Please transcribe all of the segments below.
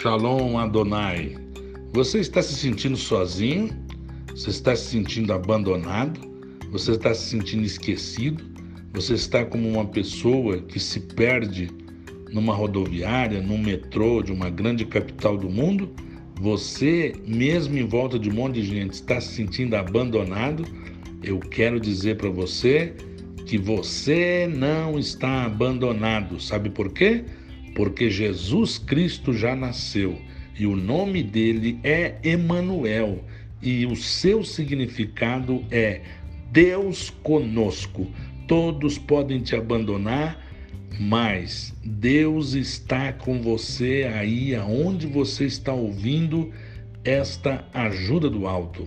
Shalom Adonai. Você está se sentindo sozinho? Você está se sentindo abandonado? Você está se sentindo esquecido? Você está como uma pessoa que se perde numa rodoviária, num metrô de uma grande capital do mundo? Você, mesmo em volta de um monte de gente, está se sentindo abandonado? Eu quero dizer para você que você não está abandonado. Sabe por quê? Porque Jesus Cristo já nasceu e o nome dele é Emanuel e o seu significado é Deus conosco. Todos podem te abandonar, mas Deus está com você aí aonde você está ouvindo esta ajuda do alto.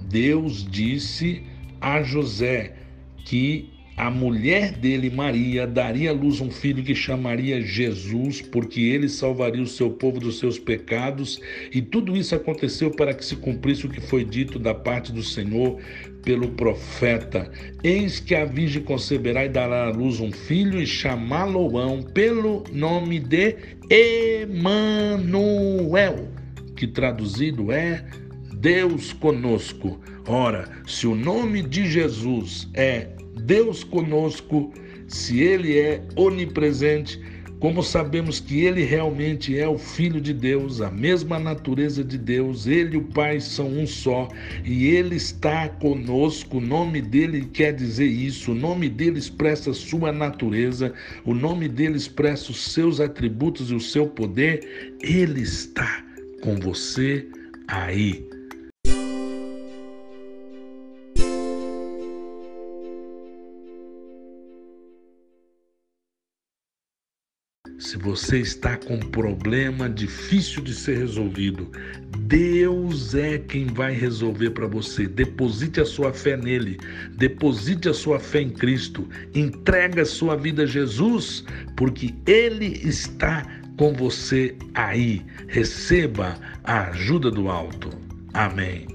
Deus disse a José que a mulher dele, Maria, daria à luz um filho que chamaria Jesus, porque ele salvaria o seu povo dos seus pecados, e tudo isso aconteceu para que se cumprisse o que foi dito da parte do Senhor pelo profeta: Eis que a virgem conceberá e dará à luz um filho, e chamá-lo-ão pelo nome de Emanuel, que traduzido é Deus conosco. Ora, se o nome de Jesus é Deus conosco, se Ele é onipresente, como sabemos que Ele realmente é o Filho de Deus, a mesma natureza de Deus, Ele e o Pai são um só, e Ele está conosco, o nome dele quer dizer isso, o nome dele expressa sua natureza, o nome dele expressa os seus atributos e o seu poder, Ele está com você aí. Se você está com um problema difícil de ser resolvido, Deus é quem vai resolver para você. Deposite a sua fé nele, deposite a sua fé em Cristo, entrega a sua vida a Jesus, porque ele está com você aí. Receba a ajuda do alto. Amém.